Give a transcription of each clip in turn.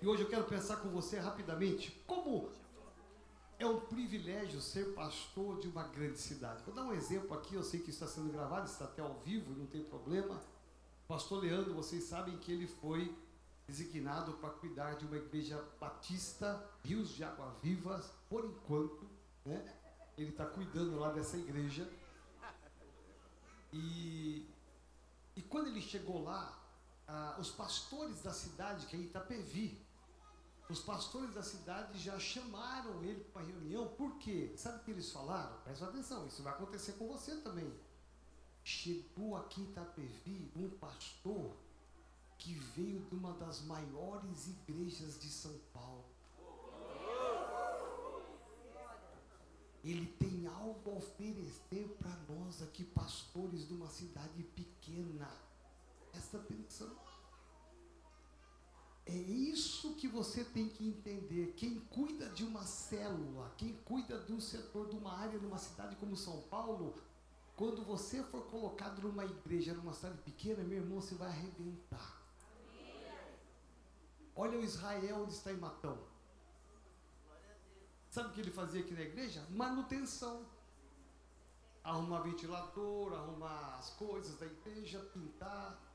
E hoje eu quero pensar com você rapidamente como é um privilégio ser pastor de uma grande cidade. Vou dar um exemplo aqui, eu sei que está sendo gravado, está até ao vivo, não tem problema. Pastor Leandro, vocês sabem que ele foi designado para cuidar de uma igreja batista, Rios de Água Viva, por enquanto, né? Ele está cuidando lá dessa igreja. E, e quando ele chegou lá, ah, os pastores da cidade, que é Itapevi, os pastores da cidade já chamaram ele para uma reunião, por quê? Sabe o que eles falaram? Presta atenção, isso vai acontecer com você também. Chegou aqui em Itapevi um pastor que veio de uma das maiores igrejas de São Paulo. Ele tem algo a oferecer para nós aqui, pastores de uma cidade pequena. Presta atenção. É isso que você tem que entender. Quem cuida de uma célula, quem cuida de um setor, de uma área, numa cidade como São Paulo, quando você for colocado numa igreja, numa cidade pequena, meu irmão, você vai arrebentar. Olha o Israel onde está em Matão. Sabe o que ele fazia aqui na igreja? Manutenção. Arrumar ventilador, arrumar as coisas da igreja, pintar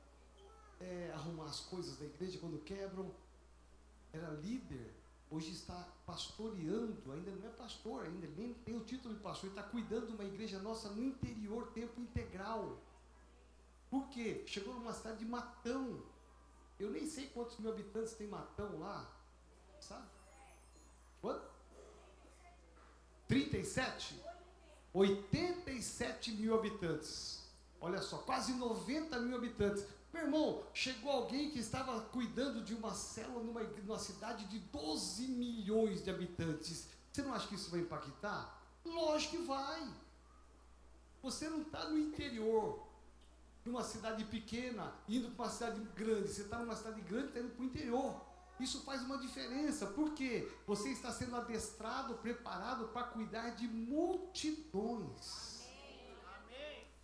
é, arrumar as coisas da igreja quando quebram. Era líder, hoje está pastoreando, ainda não é pastor, ainda nem tem o título de pastor, está cuidando de uma igreja nossa no interior, tempo integral. Por quê? Chegou numa cidade de Matão. Eu nem sei quantos mil habitantes tem Matão lá. Sabe? Quanto? 37? 87 mil habitantes. Olha só, quase 90 mil habitantes. Meu irmão, chegou alguém que estava cuidando de uma célula numa, numa cidade de 12 milhões de habitantes. Você não acha que isso vai impactar? Lógico que vai. Você não está no interior, numa cidade pequena, indo para uma cidade grande. Você está numa cidade grande, está indo para o interior. Isso faz uma diferença, porque você está sendo adestrado, preparado para cuidar de multidões.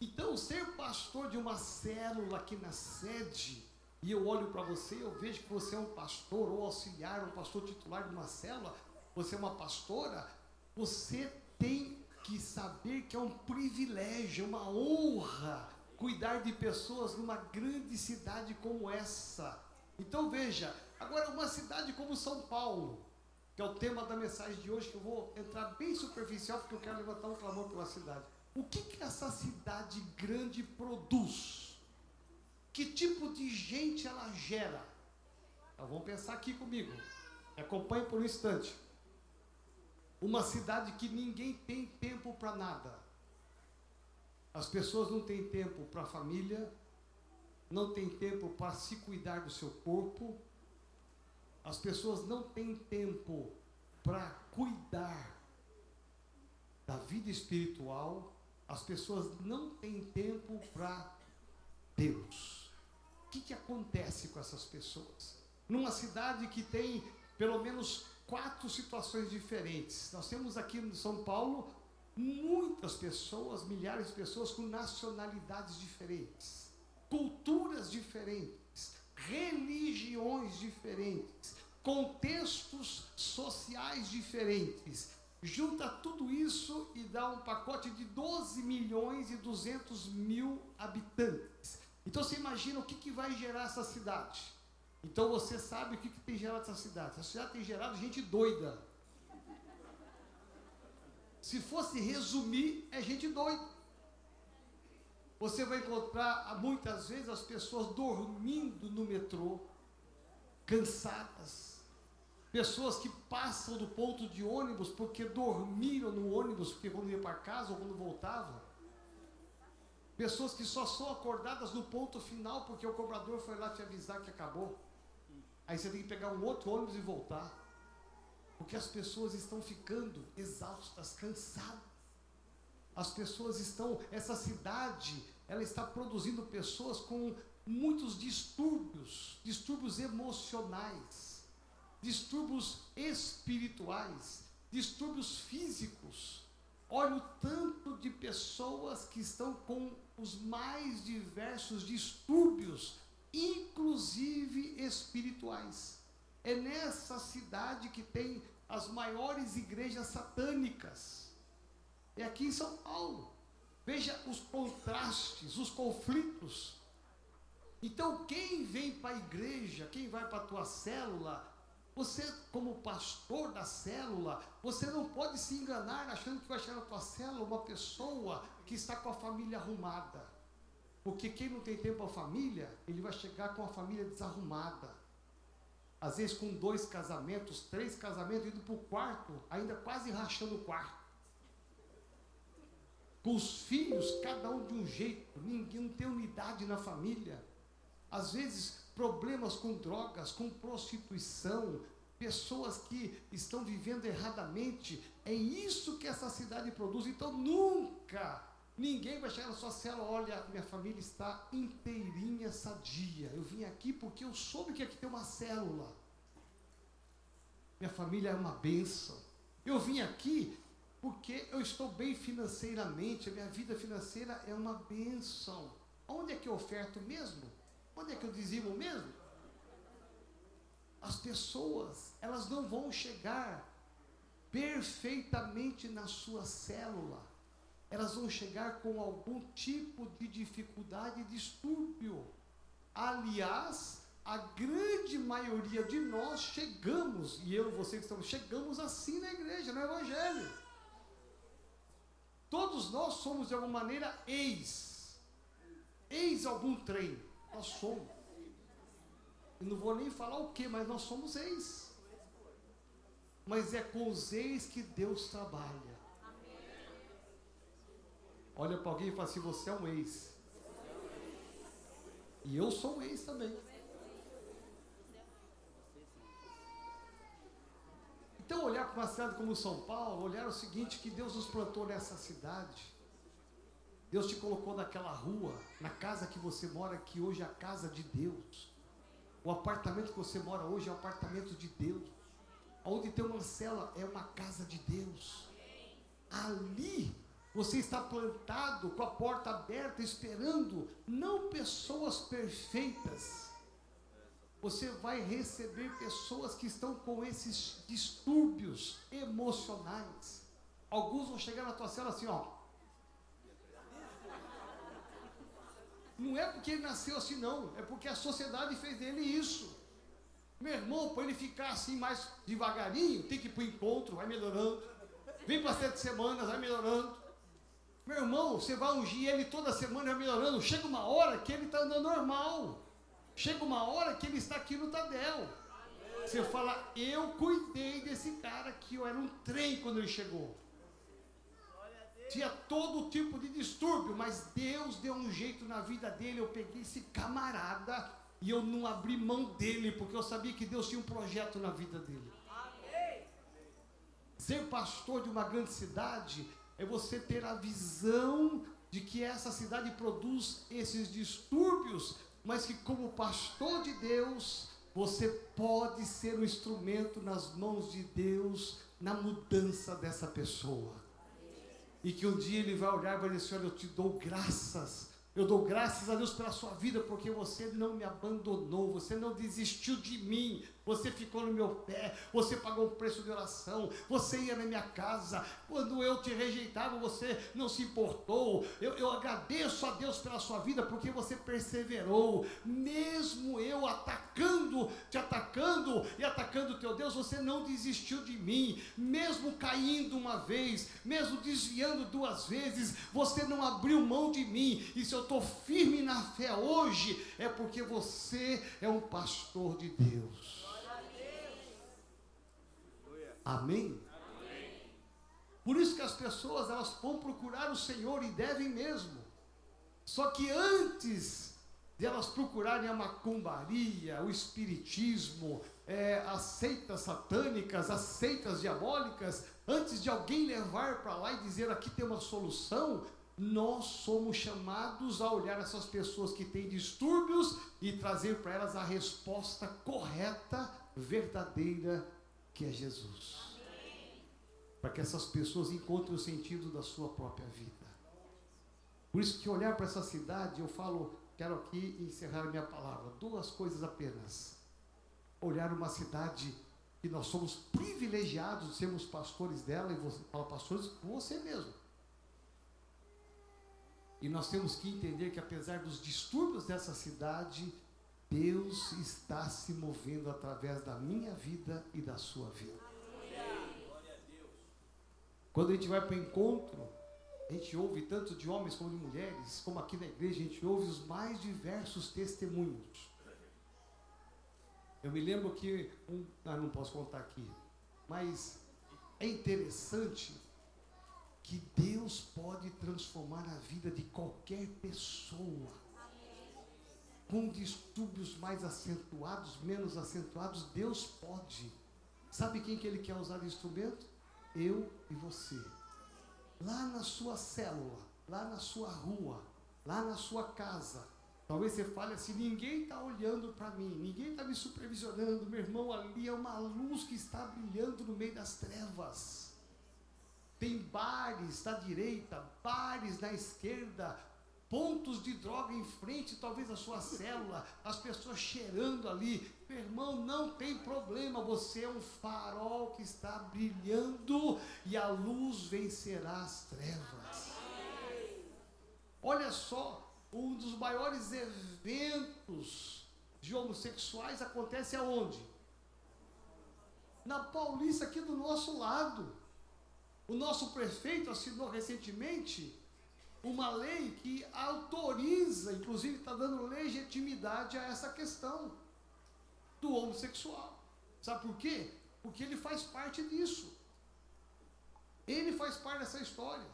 Então, ser pastor de uma célula aqui na sede, e eu olho para você, eu vejo que você é um pastor ou auxiliar, um pastor titular de uma célula, você é uma pastora, você tem que saber que é um privilégio, uma honra cuidar de pessoas numa grande cidade como essa. Então veja, agora uma cidade como São Paulo, que é o tema da mensagem de hoje, que eu vou entrar bem superficial porque eu quero levantar um clamor pela cidade. O que, que essa cidade grande produz? Que tipo de gente ela gera? Então, vamos pensar aqui comigo. Acompanhe por um instante. Uma cidade que ninguém tem tempo para nada. As pessoas não têm tempo para a família, não têm tempo para se cuidar do seu corpo, as pessoas não têm tempo para cuidar da vida espiritual, as pessoas não têm tempo para Deus. O que, que acontece com essas pessoas? Numa cidade que tem pelo menos quatro situações diferentes. Nós temos aqui em São Paulo muitas pessoas, milhares de pessoas com nacionalidades diferentes, culturas diferentes, religiões diferentes, contextos sociais diferentes, junta tudo isso e dá um pacote de 12 milhões e 200 mil habitantes. Então você imagina o que, que vai gerar essa cidade. Então você sabe o que, que tem gerado essa cidade. Essa cidade tem gerado gente doida. Se fosse resumir, é gente doida. Você vai encontrar muitas vezes as pessoas dormindo no metrô, cansadas, Pessoas que passam do ponto de ônibus porque dormiram no ônibus, porque quando iam para casa ou quando voltavam. Pessoas que só são acordadas no ponto final porque o cobrador foi lá te avisar que acabou. Aí você tem que pegar um outro ônibus e voltar. Porque as pessoas estão ficando exaustas, cansadas. As pessoas estão, essa cidade, ela está produzindo pessoas com muitos distúrbios, distúrbios emocionais distúrbios espirituais, distúrbios físicos. Olha o tanto de pessoas que estão com os mais diversos distúrbios, inclusive espirituais. É nessa cidade que tem as maiores igrejas satânicas. É aqui em São Paulo. Veja os contrastes, os conflitos. Então, quem vem para a igreja, quem vai para a tua célula, você, como pastor da célula, você não pode se enganar achando que vai chegar na tua célula uma pessoa que está com a família arrumada. Porque quem não tem tempo a família, ele vai chegar com a família desarrumada. Às vezes com dois casamentos, três casamentos, indo para o quarto, ainda quase rachando o quarto. Com os filhos, cada um de um jeito, ninguém não tem unidade na família. Às vezes, problemas com drogas, com prostituição, pessoas que estão vivendo erradamente. É isso que essa cidade produz. Então, nunca ninguém vai chegar na sua cela, olha, minha família está inteirinha, sadia. Eu vim aqui porque eu soube que aqui tem uma célula. Minha família é uma bênção. Eu vim aqui porque eu estou bem financeiramente, a minha vida financeira é uma bênção. Onde é que eu oferto mesmo? Onde é que eu dizimo mesmo? As pessoas, elas não vão chegar perfeitamente na sua célula. Elas vão chegar com algum tipo de dificuldade distúrbio. Aliás, a grande maioria de nós chegamos, e eu e você que estamos, chegamos assim na igreja, no Evangelho. Todos nós somos de alguma maneira ex. Ex algum trem. Nós somos. Eu não vou nem falar o que, mas nós somos ex. Mas é com os ex que Deus trabalha. Olha para alguém e fala assim: você é um ex. E eu sou um ex também. Então, olhar para uma cidade como São Paulo, olhar o seguinte: que Deus nos plantou nessa cidade. Deus te colocou naquela rua, na casa que você mora, que hoje é a casa de Deus. O apartamento que você mora hoje é o apartamento de Deus. Onde tem uma cela é uma casa de Deus. Ali você está plantado com a porta aberta, esperando não pessoas perfeitas. Você vai receber pessoas que estão com esses distúrbios emocionais. Alguns vão chegar na tua cela assim, ó. Não é porque ele nasceu assim, não. É porque a sociedade fez dele isso. Meu irmão, para ele ficar assim mais devagarinho, tem que ir para o encontro, vai melhorando. Vem para sete semanas, vai melhorando. Meu irmão, você vai ungir ele toda semana, vai melhorando. Chega uma hora que ele está andando normal. Chega uma hora que ele está aqui no Tadel. Você fala, eu cuidei desse cara que eu era um trem quando ele chegou tinha todo tipo de distúrbio, mas Deus deu um jeito na vida dele. Eu peguei esse camarada e eu não abri mão dele, porque eu sabia que Deus tinha um projeto na vida dele. Amém. Ser pastor de uma grande cidade é você ter a visão de que essa cidade produz esses distúrbios, mas que como pastor de Deus, você pode ser um instrumento nas mãos de Deus na mudança dessa pessoa. E que um dia ele vai olhar e vai dizer: Olha, eu te dou graças. Eu dou graças a Deus pela sua vida, porque você não me abandonou, você não desistiu de mim, você ficou no meu pé, você pagou o preço de oração, você ia na minha casa, quando eu te rejeitava, você não se importou. Eu, eu agradeço a Deus pela sua vida, porque você perseverou, mesmo eu atacando, te atacando e atacando teu Deus, você não desistiu de mim, mesmo caindo uma vez, mesmo desviando duas vezes, você não abriu mão de mim, e se eu estou firme na fé hoje, é porque você é um pastor de Deus. Amém? Por isso que as pessoas elas vão procurar o Senhor e devem mesmo. Só que antes de elas procurarem a macumbaria, o espiritismo, é, as seitas satânicas, as seitas diabólicas, antes de alguém levar para lá e dizer aqui tem uma solução, nós somos chamados a olhar essas pessoas que têm distúrbios e trazer para elas a resposta correta, verdadeira que é Jesus. Para que essas pessoas encontrem o sentido da sua própria vida. Por isso que olhar para essa cidade, eu falo, quero aqui encerrar minha palavra, duas coisas apenas. olhar uma cidade que nós somos privilegiados de sermos pastores dela, e você fala pastores com você mesmo. E nós temos que entender que apesar dos distúrbios dessa cidade, Deus está se movendo através da minha vida e da sua vida. Quando a gente vai para o encontro, a gente ouve tanto de homens como de mulheres, como aqui na igreja, a gente ouve os mais diversos testemunhos. Eu me lembro que, um, ah, não posso contar aqui, mas é interessante que Deus pode transformar a vida de qualquer pessoa. Com distúrbios mais acentuados, menos acentuados, Deus pode. Sabe quem que Ele quer usar de instrumento? Eu e você. Lá na sua célula, lá na sua rua, lá na sua casa, Talvez você fale assim: ninguém está olhando para mim, ninguém está me supervisionando. Meu irmão, ali é uma luz que está brilhando no meio das trevas. Tem bares à direita, bares na esquerda, pontos de droga em frente, talvez a sua célula, as pessoas cheirando ali. Meu irmão, não tem problema, você é um farol que está brilhando e a luz vencerá as trevas. Olha só, um dos maiores eventos de homossexuais acontece aonde? Na Paulista, aqui do nosso lado. O nosso prefeito assinou recentemente uma lei que autoriza, inclusive está dando legitimidade a essa questão do homossexual. Sabe por quê? Porque ele faz parte disso. Ele faz parte dessa história.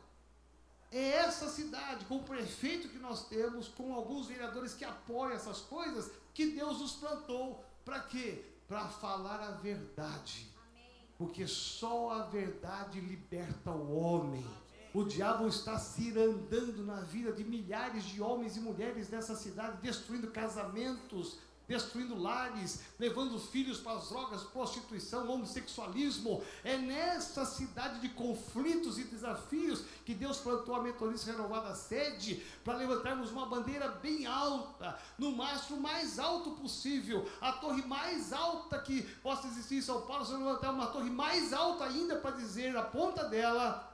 É essa cidade, com o prefeito que nós temos, com alguns vereadores que apoiam essas coisas, que Deus nos plantou. Para quê? Para falar a verdade. Porque só a verdade liberta o homem. O diabo está cirandando na vida de milhares de homens e mulheres dessa cidade, destruindo casamentos, destruindo lares, levando filhos para as drogas, prostituição, homossexualismo. É nessa cidade de conflitos e desafios que Deus plantou a Metodista Renovada Sede para levantarmos uma bandeira bem alta, no mastro mais alto possível, a torre mais alta que possa existir em São Paulo, se levantar uma torre mais alta ainda para dizer a ponta dela: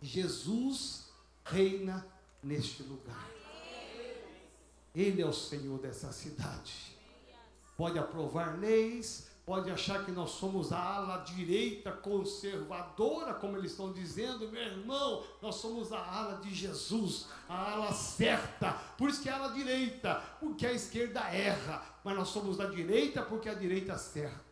Jesus reina neste lugar. Ele é o Senhor dessa cidade pode aprovar leis, pode achar que nós somos a ala direita conservadora, como eles estão dizendo, meu irmão, nós somos a ala de Jesus, a ala certa, por isso que é a ala direita, porque a esquerda erra, mas nós somos da direita porque a direita acerta.